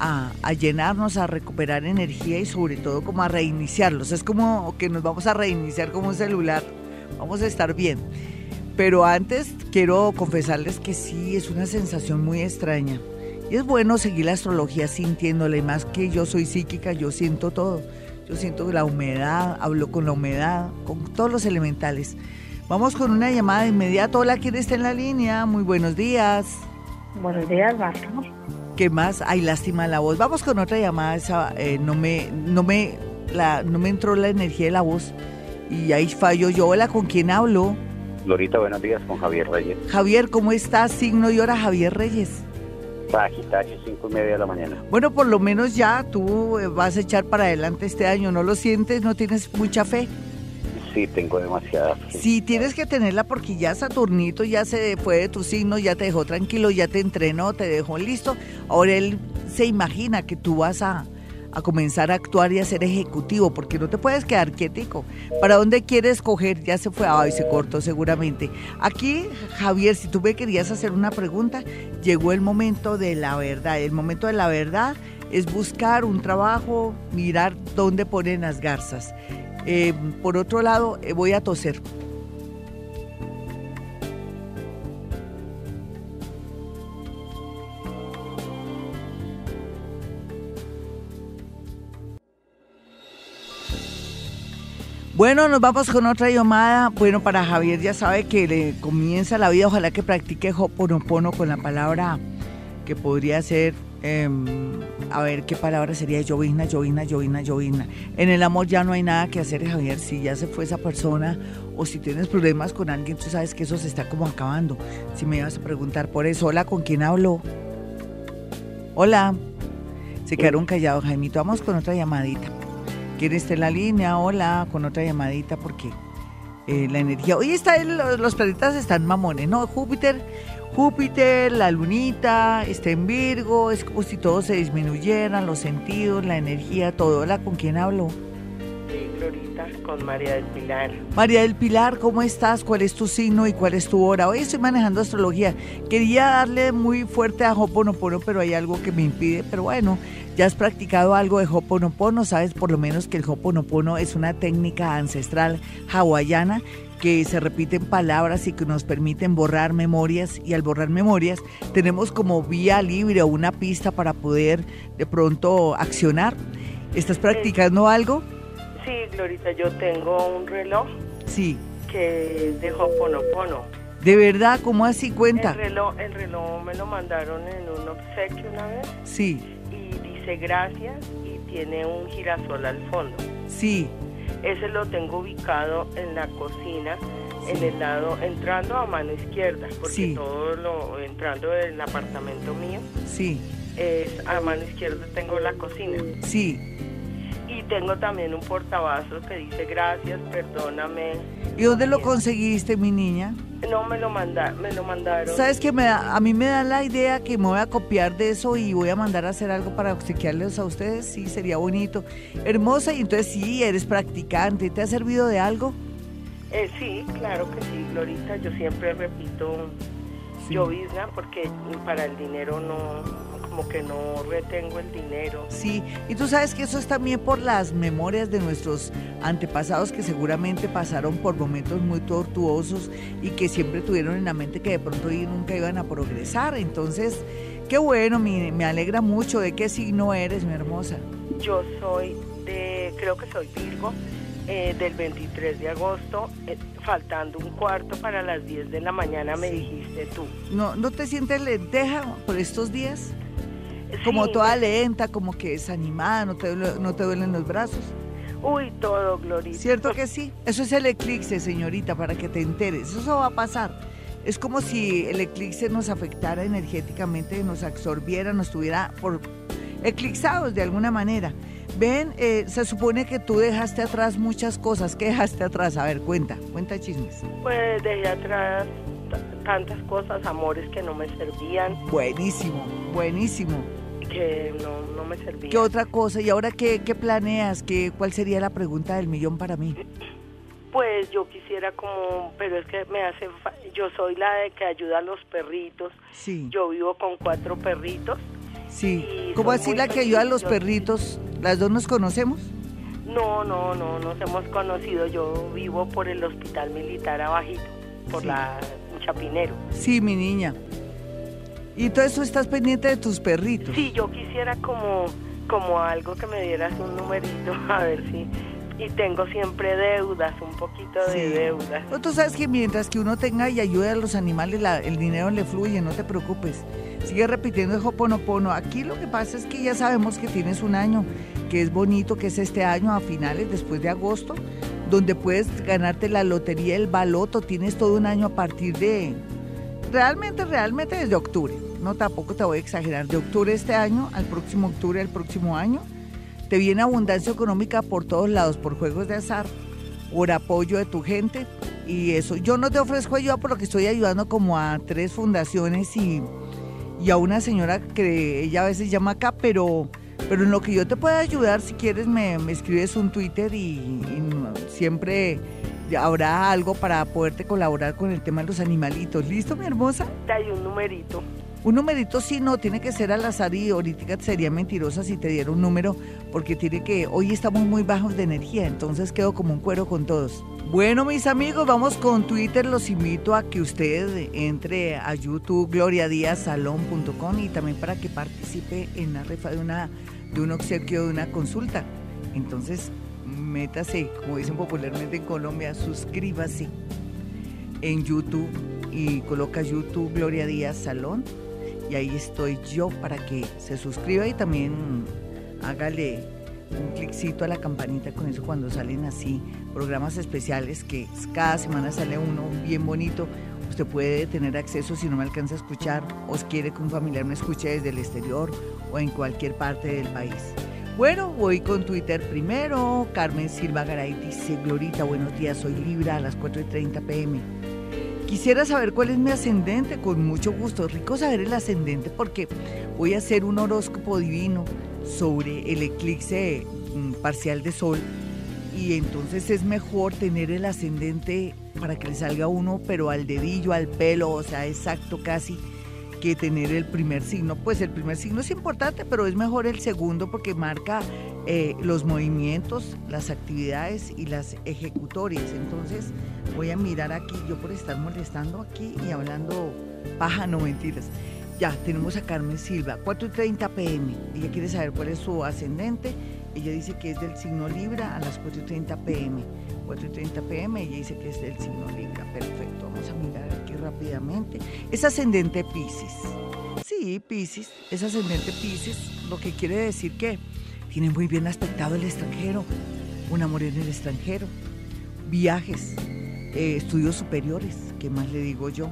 a, llenarnos, a recuperar energía y sobre todo como a reiniciarlos. Es como que nos vamos a reiniciar como un celular, vamos a estar bien. Pero antes quiero confesarles que sí, es una sensación muy extraña. Y es bueno seguir la astrología sintiéndola, y más que yo soy psíquica, yo siento todo. Yo siento la humedad, hablo con la humedad, con todos los elementales. Vamos con una llamada de inmediato. Hola, ¿quién está en la línea? Muy buenos días. Buenos días, Marta. ¿Qué más? Ay, lástima la voz. Vamos con otra llamada. Esa, eh, no, me, no, me, la, no me entró la energía de la voz y ahí fallo yo. Hola, ¿con quién hablo? Lorita, buenos días, con Javier Reyes. Javier, ¿cómo estás? Signo y hora, Javier Reyes. Sagitario, cinco y media de la mañana. Bueno, por lo menos ya tú eh, vas a echar para adelante este año. ¿No lo sientes? ¿No tienes mucha fe? Sí, tengo demasiada fe. Sí, tienes que tenerla porque ya Saturnito ya se fue de tu signo, ya te dejó tranquilo, ya te entrenó, te dejó listo. Ahora él se imagina que tú vas a, a comenzar a actuar y a ser ejecutivo, porque no te puedes quedar quietico. ¿Para dónde quieres coger? Ya se fue, ay, se cortó seguramente. Aquí, Javier, si tú me querías hacer una pregunta, llegó el momento de la verdad. El momento de la verdad es buscar un trabajo, mirar dónde ponen las garzas. Eh, por otro lado, eh, voy a toser. Bueno, nos vamos con otra llamada. Bueno, para Javier ya sabe que le comienza la vida. Ojalá que practique Hoponopono con la palabra que podría ser Em, a ver qué palabra sería llovina, llovina, llovina, llovina. En el amor ya no hay nada que hacer, Javier. Si ya se fue esa persona o si tienes problemas con alguien, tú sabes que eso se está como acabando. Si me ibas a preguntar por eso, hola, ¿con quién hablo? Hola. Se quedaron callados, Jaimito. Vamos con otra llamadita. ¿Quién está en la línea? Hola, con otra llamadita porque eh, la energía. Hoy está los planetas están mamones, ¿no? Júpiter Júpiter, la lunita, está en Virgo, es como si todo se disminuyeran, los sentidos, la energía, todo. Hola, ¿con quién hablo? Sí, Glorita, con María del Pilar. María del Pilar, ¿cómo estás? ¿Cuál es tu signo y cuál es tu hora? Hoy estoy manejando astrología. Quería darle muy fuerte a Hoponopono, pero hay algo que me impide. Pero bueno, ya has practicado algo de Hoponopono, sabes por lo menos que el Hoponopono es una técnica ancestral hawaiana que se repiten palabras y que nos permiten borrar memorias y al borrar memorias tenemos como vía libre o una pista para poder de pronto accionar. ¿Estás practicando algo? Sí, Glorita, yo tengo un reloj. Sí. Que es de Hoponopono. ¿De verdad? ¿Cómo así cuenta? El reloj, el reloj me lo mandaron en un obsequio una vez. Sí. Dice gracias y tiene un girasol al fondo. Sí. Ese lo tengo ubicado en la cocina, en el lado, entrando a mano izquierda, porque todo lo, entrando del apartamento mío, sí. es a mano izquierda tengo la cocina. Sí. Tengo también un portavasos que dice gracias, perdóname. ¿Y dónde lo conseguiste, mi niña? No, me lo, manda, me lo mandaron. ¿Sabes qué? Me da, a mí me da la idea que me voy a copiar de eso y voy a mandar a hacer algo para obsequiarles a ustedes. Sí, sería bonito. Hermosa, y entonces sí, eres practicante. ¿Te ha servido de algo? Eh, sí, claro que sí, Glorita. Yo siempre repito llovizna porque para el dinero no, como que no retengo el dinero. Sí, y tú sabes que eso es también por las memorias de nuestros antepasados que seguramente pasaron por momentos muy tortuosos y que siempre tuvieron en la mente que de pronto nunca iban a progresar. Entonces, qué bueno, me, me alegra mucho. ¿De qué signo eres, mi hermosa? Yo soy de, creo que soy Virgo eh, del 23 de agosto, eh, faltando un cuarto para las 10 de la mañana, me dijiste tú. ¿No, ¿No te sientes lenteja por estos días? Como toda lenta, como que desanimada, no te, no te duelen los brazos. Uy, todo, Glorita. ¿Cierto que sí? Eso es el eclipse, señorita, para que te enteres. Eso va a pasar. Es como si el eclipse nos afectara energéticamente, nos absorbiera, nos tuviera por eclipsados de alguna manera. Ven, eh, se supone que tú dejaste atrás muchas cosas. ¿Qué dejaste atrás? A ver, cuenta, cuenta chismes. Pues dejé atrás tantas cosas, amores que no me servían. Buenísimo, buenísimo. Que no, no me servían. ¿Qué otra cosa? ¿Y ahora qué, qué planeas? ¿Qué, ¿Cuál sería la pregunta del millón para mí? Pues yo quisiera como, pero es que me hace, yo soy la de que ayuda a los perritos. Sí. Yo vivo con cuatro perritos Sí. ¿Cómo así la que ayuda a los perritos? ¿Las dos nos conocemos? No, no, no, nos hemos conocido. Yo vivo por el hospital militar abajito, por la Chapinero. Sí, mi niña. ¿Y todo eso estás pendiente de tus perritos? Sí, yo quisiera como, como algo que me dieras un numerito, (laughs) a ver si... Y tengo siempre deudas, un poquito de deudas. No, tú sabes que mientras que uno tenga y ayude a los animales, el dinero le fluye, no te preocupes. Sigue repitiendo el Hoponopono. Aquí lo que pasa es que ya sabemos que tienes un año, que es bonito, que es este año a finales, después de agosto, donde puedes ganarte la lotería, el baloto. Tienes todo un año a partir de. Realmente, realmente desde octubre. No tampoco te voy a exagerar. De octubre este año al próximo octubre del próximo año. Te viene abundancia económica por todos lados, por juegos de azar, por apoyo de tu gente y eso. Yo no te ofrezco ayuda por lo que estoy ayudando como a tres fundaciones y y a una señora que ella a veces llama acá, pero, en lo que yo te pueda ayudar, si quieres me, escribes un Twitter y, siempre habrá algo para poderte colaborar con el tema de los animalitos. ¿Listo, mi hermosa? Hay un numerito. Un numerito sí, no, tiene que ser al azar y ahorita sería mentirosa si te diera un número, porque tiene que, hoy estamos muy bajos de energía, entonces quedo como un cuero con todos. Bueno, mis amigos, vamos con Twitter. Los invito a que usted entre a YouTube, gloriadiasalón.com y también para que participe en la rifa de, una, de un obsequio, de una consulta. Entonces, métase, como dicen popularmente en Colombia, suscríbase en YouTube y coloca YouTube Gloria Díaz Salón y ahí estoy yo para que se suscriba y también hágale un cliccito a la campanita con eso cuando salen así programas especiales que cada semana sale uno bien bonito. Usted puede tener acceso si no me alcanza a escuchar o quiere que un familiar me escuche desde el exterior o en cualquier parte del país. Bueno, voy con Twitter primero. Carmen Silva Garay dice, Glorita, buenos días, soy Libra a las 4.30 pm. Quisiera saber cuál es mi ascendente, con mucho gusto. Rico saber el ascendente porque voy a hacer un horóscopo divino sobre el eclipse mm, parcial de sol y entonces es mejor tener el ascendente para que le salga uno, pero al dedillo, al pelo, o sea, exacto casi, que tener el primer signo. Pues el primer signo es importante, pero es mejor el segundo porque marca eh, los movimientos, las actividades y las ejecutorias. Entonces voy a mirar aquí, yo por estar molestando aquí y hablando paja, no mentiras. Ya, tenemos a Carmen Silva, 4.30 pm. Ella quiere saber cuál es su ascendente. Ella dice que es del signo Libra a las 4.30 pm. 4.30 pm, ella dice que es del signo Libra. Perfecto, vamos a mirar aquí rápidamente. Es ascendente Pisces. Sí, Pisces, es ascendente Pisces, lo que quiere decir que tiene muy bien aspectado el extranjero, un amor en el extranjero, viajes, eh, estudios superiores, ¿qué más le digo yo?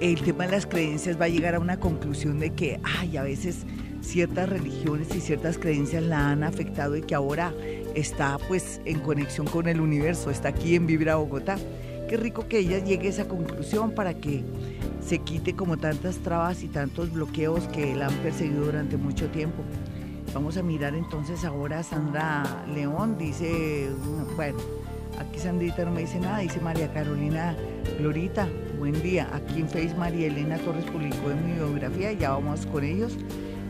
el tema de las creencias va a llegar a una conclusión de que, ay, a veces ciertas religiones y ciertas creencias la han afectado y que ahora está pues en conexión con el universo, está aquí en Vibra Bogotá. Qué rico que ella llegue a esa conclusión para que se quite como tantas trabas y tantos bloqueos que la han perseguido durante mucho tiempo. Vamos a mirar entonces ahora a Sandra León, dice, bueno, Aquí Sandrita no me dice nada, dice María Carolina Glorita, buen día. Aquí en Face María Elena Torres publicó mi biografía, ya vamos con ellos.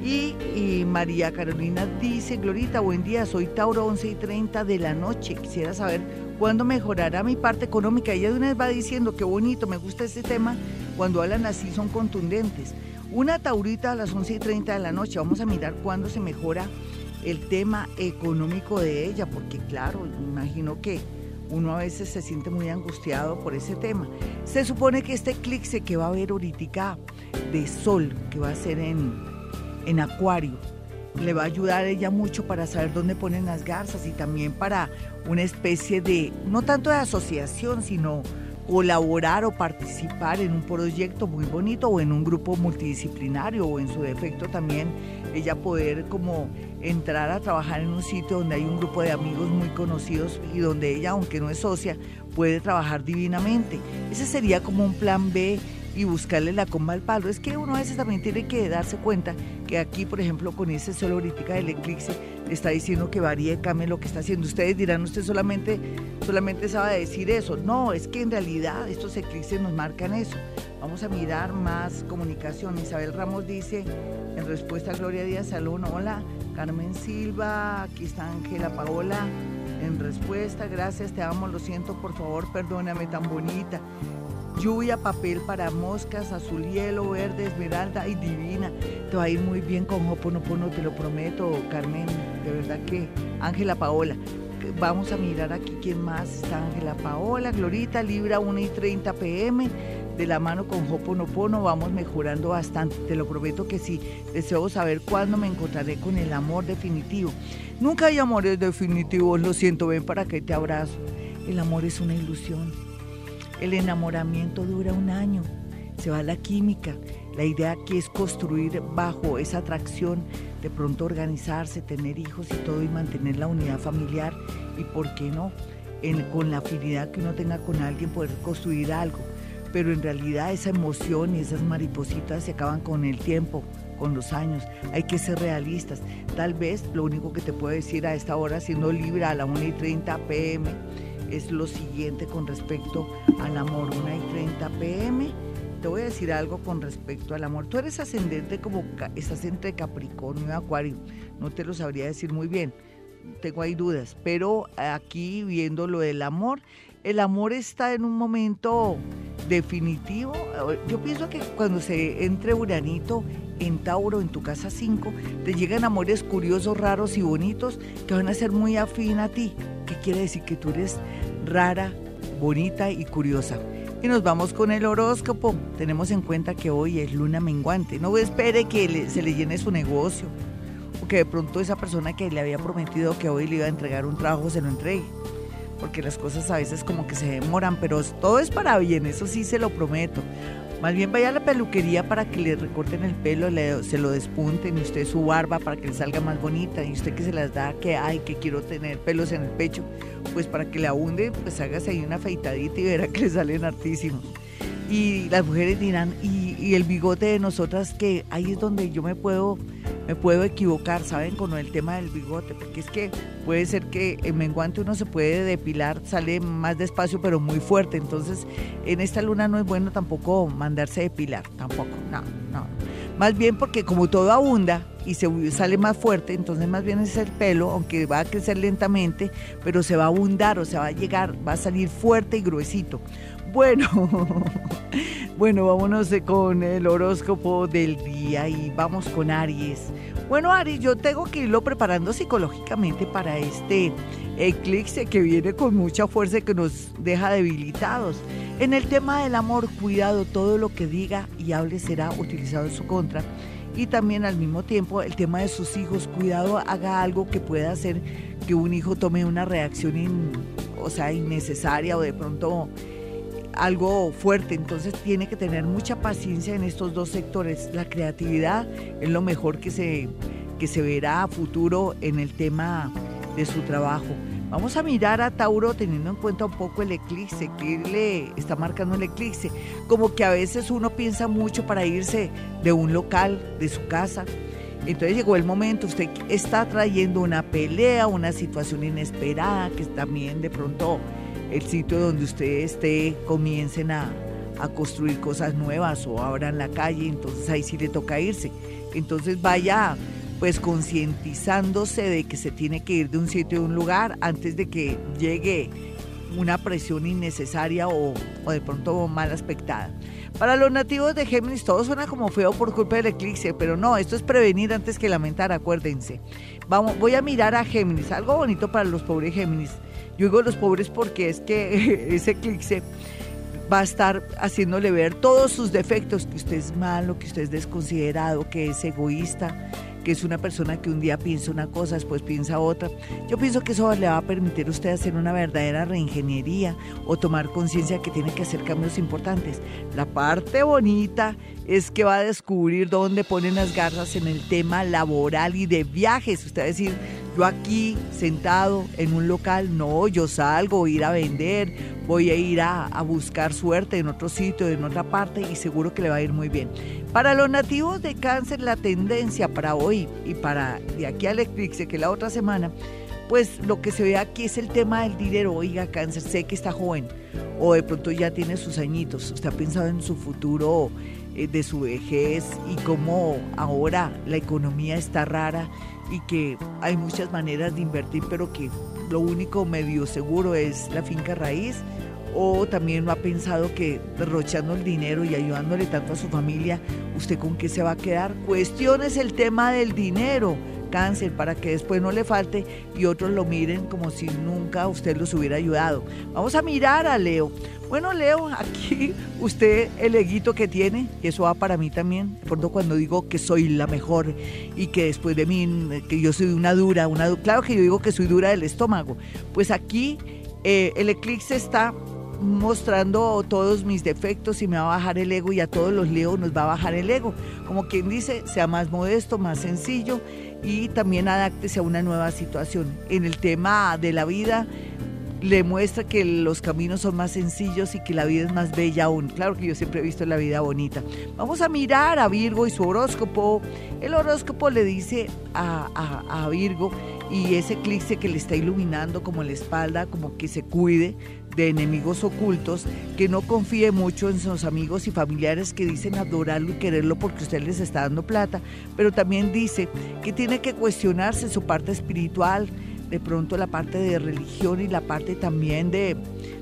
Y, y, María Carolina dice, Glorita, buen día, soy Tauro 11 y 30 de la noche. Quisiera saber cuándo mejorará mi parte económica. Ella de una vez va diciendo, qué bonito, me gusta este tema. Cuando hablan así son contundentes. Una Taurita a las 11 y 30 de la noche. Vamos a mirar cuándo se mejora el tema económico de ella, porque claro, imagino que uno a veces se siente muy angustiado por ese tema. Se supone que este eclipse que va a haber ahorita de sol, que va a ser en, en Acuario, le va a ayudar a ella mucho para saber dónde ponen las garzas y también para una especie de, no tanto de asociación, sino colaborar o participar en un proyecto muy bonito o en un grupo multidisciplinario o en su defecto también ella poder como entrar a trabajar en un sitio donde hay un grupo de amigos muy conocidos y donde ella, aunque no es socia, puede trabajar divinamente. Ese sería como un plan B y buscarle la comba al palo. Es que uno a veces también tiene que darse cuenta que aquí, por ejemplo, con ese sol ahorita del eclipse, le está diciendo que varíe, cambie lo que está haciendo. Ustedes dirán, usted solamente, solamente sabe decir eso. No, es que en realidad estos eclipses nos marcan eso. Vamos a mirar más comunicación. Isabel Ramos dice, en respuesta a Gloria Díaz Salón, hola, Carmen Silva, aquí está Ángela Paola. En respuesta, gracias, te amo, lo siento, por favor, perdóname, tan bonita. Lluvia, papel para moscas, azul hielo, verde, esmeralda y divina. Te va a ir muy bien con Hoponopono, te lo prometo, Carmen. De verdad que Ángela Paola. Vamos a mirar aquí quién más está. Ángela Paola, Glorita, Libra 1 y 30 pm. De la mano con Hoponopono vamos mejorando bastante. Te lo prometo que sí. Deseo saber cuándo me encontraré con el amor definitivo. Nunca hay amores definitivos, lo siento, ven para que te abrazo. El amor es una ilusión el enamoramiento dura un año, se va la química. La idea aquí es construir bajo esa atracción, de pronto organizarse, tener hijos y todo y mantener la unidad familiar y, ¿por qué no? con la afinidad que uno tenga con alguien poder construir algo. Pero en realidad esa emoción y esas maripositas se acaban con el tiempo, con los años. Hay que ser realistas. Tal vez lo único que te puedo decir a esta hora, siendo libre a la 1 y 30 pm, es lo siguiente con respecto al amor. 1 y 30 pm. Te voy a decir algo con respecto al amor. Tú eres ascendente como estás entre Capricornio y Acuario. No te lo sabría decir muy bien. Tengo ahí dudas. Pero aquí viendo lo del amor, el amor está en un momento definitivo. Yo pienso que cuando se entre Uranito en Tauro, en tu casa 5, te llegan amores curiosos, raros y bonitos que van a ser muy afín a ti. ¿Qué quiere decir? Que tú eres rara, bonita y curiosa. Y nos vamos con el horóscopo. Tenemos en cuenta que hoy es luna menguante. No espere que se le llene su negocio o que de pronto esa persona que le había prometido que hoy le iba a entregar un trabajo se lo entregue. Porque las cosas a veces como que se demoran, pero todo es para bien, eso sí se lo prometo. Más bien vaya a la peluquería para que le recorten el pelo, se lo despunten y usted su barba para que le salga más bonita y usted que se las da que ay que quiero tener pelos en el pecho, pues para que le abunde, pues hágase ahí una afeitadita y verá que le salen hartísimos. Y las mujeres dirán, y, el bigote de nosotras que ahí es donde yo me puedo me puedo equivocar, ¿saben? Con el tema del bigote, porque es que puede ser que en menguante uno se puede depilar, sale más despacio, pero muy fuerte. Entonces, en esta luna no es bueno tampoco mandarse depilar, tampoco, no, no. Más bien porque como todo abunda y se sale más fuerte, entonces más bien es el pelo, aunque va a crecer lentamente, pero se va a abundar, o sea, va a llegar, va a salir fuerte y gruesito. Bueno, (laughs) bueno, vámonos con el horóscopo del día y vamos con Aries. Bueno, Aries, yo tengo que irlo preparando psicológicamente para este eclipse que viene con mucha fuerza y que nos deja debilitados. En el tema del amor, cuidado, todo lo que diga y hable será utilizado en su contra. Y también al mismo tiempo el tema de sus hijos, cuidado, haga algo que pueda hacer que un hijo tome una reacción o sea, innecesaria o de pronto algo fuerte, entonces tiene que tener mucha paciencia en estos dos sectores. La creatividad es lo mejor que se, que se verá a futuro en el tema de su trabajo. Vamos a mirar a Tauro teniendo en cuenta un poco el eclipse, que le está marcando el eclipse. Como que a veces uno piensa mucho para irse de un local, de su casa. Entonces llegó el momento, usted está trayendo una pelea, una situación inesperada, que también de pronto el sitio donde usted esté, comiencen a, a construir cosas nuevas o abran la calle, entonces ahí sí le toca irse. Entonces vaya pues concientizándose de que se tiene que ir de un sitio a un lugar antes de que llegue una presión innecesaria o, de pronto mal aspectada. Para los nativos de Géminis todo suena como feo por culpa del eclipse, pero no, esto es prevenir antes que lamentar, acuérdense. Vamos, voy a mirar a Géminis, algo bonito para los pobres Géminis. Yo digo los pobres porque es que (laughs) ese eclipse va a estar haciéndole ver todos sus defectos, que usted es malo, que usted es desconsiderado, que es egoísta, que es una persona que un día piensa una cosa, después piensa otra. Yo pienso que eso le va a permitir a usted hacer una verdadera reingeniería o tomar conciencia que tiene que hacer cambios importantes. La parte bonita es que va a descubrir dónde ponen las garras en el tema laboral y de viajes. Usted va a decir, yo aquí sentado en un local, no, yo salgo, voy a ir a vender, voy a ir a, a, buscar suerte en otro sitio, en otra parte y seguro que le va a ir muy bien. Para los nativos de cáncer, la tendencia para hoy y para de aquí al eclipse, que la otra semana, pues lo que se ve aquí es el tema del dinero. Oiga, cáncer, sé que está joven o de pronto ya tiene sus añitos, usted ha pensado en su futuro de su vejez y cómo ahora la economía está rara y que hay muchas maneras de invertir, pero que lo único medio seguro es la finca raíz o también no ha pensado que derrochando el dinero y ayudándole tanto a su familia, ¿usted con qué se va a quedar? Cuestiones el tema del dinero, cáncer, para que después no le falte y otros lo miren como si nunca usted los hubiera ayudado. Vamos a mirar a Leo. Bueno, Leo, (laughs) aquí usted el eguito que tiene, y eso va para mí también. Recuerdo cuando digo que soy la mejor y que después de mí, que yo soy una dura, una claro que yo digo que soy dura del estómago. Pues aquí eh, el eclipse está mostrando todos mis defectos y me va a bajar el ego y a todos los Leo nos va a bajar el ego. Como quien dice, sea más modesto, más sencillo y también adáctese a una nueva situación. En el tema de la vida le muestra que los caminos son más sencillos y que la vida es más bella aún. Claro que yo siempre he visto la vida bonita. Vamos a mirar a Virgo y su horóscopo. El horóscopo le dice a, a, Virgo y ese eclipse que le está iluminando como la espalda, como que se cuide de enemigos ocultos, que no confíe mucho en sus amigos y familiares que dicen adorarlo y quererlo porque usted les está dando plata, pero también dice que tiene que cuestionarse su parte espiritual, de pronto la parte de religión y la parte también de,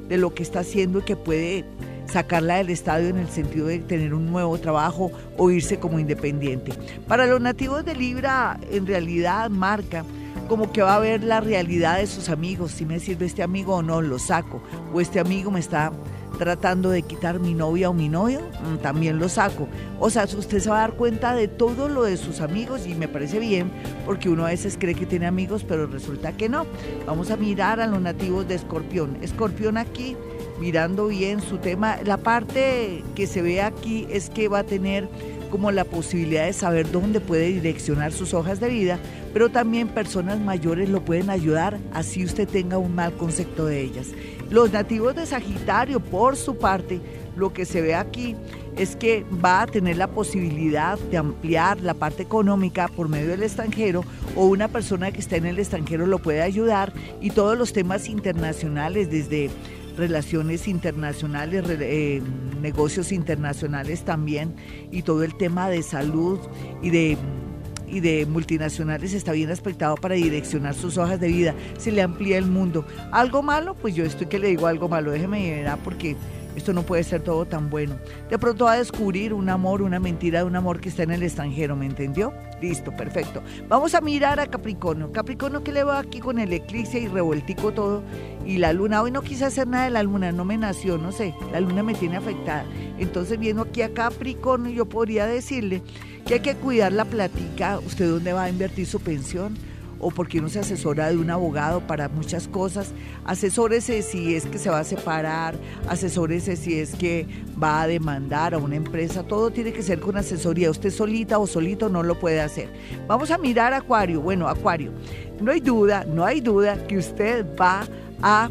de lo que está haciendo y que puede sacarla del estadio en el sentido de tener un nuevo trabajo o irse como independiente. Para los nativos de Libra, en realidad marca como que va a ver la realidad de sus amigos, si me sirve este amigo o no, lo saco, o este amigo me está tratando de quitar mi novia o mi novio, mm, también lo saco. O sea, usted se va a dar cuenta de todo lo de sus amigos y me parece bien porque uno a veces cree que tiene amigos, pero resulta que no. Vamos a mirar a los nativos de Escorpión. Escorpión aquí, mirando bien su tema, la parte que se ve aquí es que va a tener como la posibilidad de saber dónde puede direccionar sus hojas de vida, pero también personas mayores lo pueden ayudar, así usted tenga un mal concepto de ellas. Los nativos de Sagitario, por su parte, lo que se ve aquí es que va a tener la posibilidad de ampliar la parte económica por medio del extranjero o una persona que está en el extranjero lo puede ayudar y todos los temas internacionales desde relaciones internacionales, eh, negocios internacionales también y todo el tema de salud y de y de multinacionales está bien aspectado para direccionar sus hojas de vida, se le amplía el mundo. ¿Algo malo? Pues yo estoy que le digo algo malo, déjeme ver, porque esto no puede ser todo tan bueno. De pronto va a descubrir un amor, una mentira de un amor que está en el extranjero, ¿me entendió? Listo, perfecto. Vamos a mirar a Capricornio. Capricornio, ¿qué le va aquí con el eclipse y revueltico todo? Y la luna, hoy no quise hacer nada de la luna, no me nació, no sé, la luna me tiene afectada. Entonces, viendo aquí a Capricornio, yo podría decirle que hay que cuidar la platica, usted dónde va a invertir su pensión o porque no se asesora de un abogado para muchas cosas. Asesórese si es que se va a separar, asesórese si es que va a demandar a una empresa. Todo tiene que ser con asesoría. Usted solita o solito no lo puede hacer. Vamos a mirar Acuario. Bueno, Acuario, no hay duda, no hay duda que usted va a,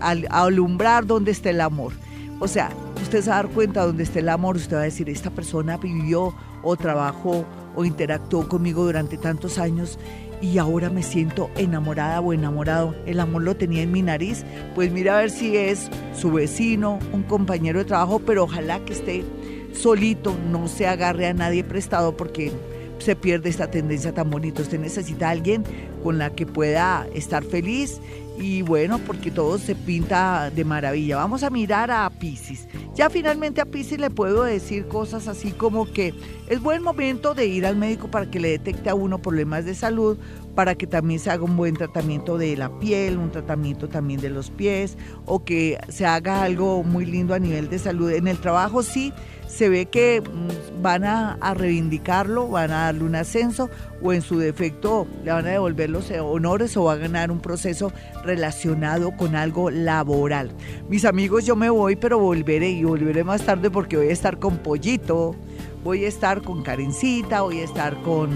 a alumbrar dónde está el amor. O sea, usted se va a dar cuenta dónde está el amor, usted va a decir, esta persona vivió o trabajó o interactuó conmigo durante tantos años y ahora me siento enamorada o enamorado. El amor lo tenía en mi nariz. Pues mira a ver si es su vecino, un compañero de trabajo, pero ojalá que esté solito, no se agarre a nadie prestado porque se pierde esta tendencia tan bonita. Usted necesita a alguien con la que pueda estar feliz y bueno, porque todo se pinta de maravilla. Vamos a mirar a Pisces. Ya finalmente a Pisces le puedo decir cosas así como que es buen momento de ir al médico para que le detecte a uno problemas de salud, para que también se haga un buen tratamiento de la piel, un tratamiento también de los pies o que se haga algo muy lindo a nivel de salud. En el trabajo sí se ve que mm, van a, reivindicarlo, van a darle un ascenso o en su defecto le van a devolver los honores o va a ganar un proceso relacionado con algo laboral. Mis amigos, yo me voy, pero volveré y volveré más tarde porque voy a estar con Pollito, voy a estar con Karencita, voy a estar con...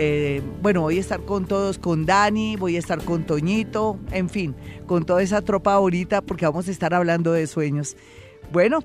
Eh, bueno, voy a estar con todos, con Dani, voy a estar con Toñito, en fin, con toda esa tropa ahorita porque vamos a estar hablando de sueños. Bueno,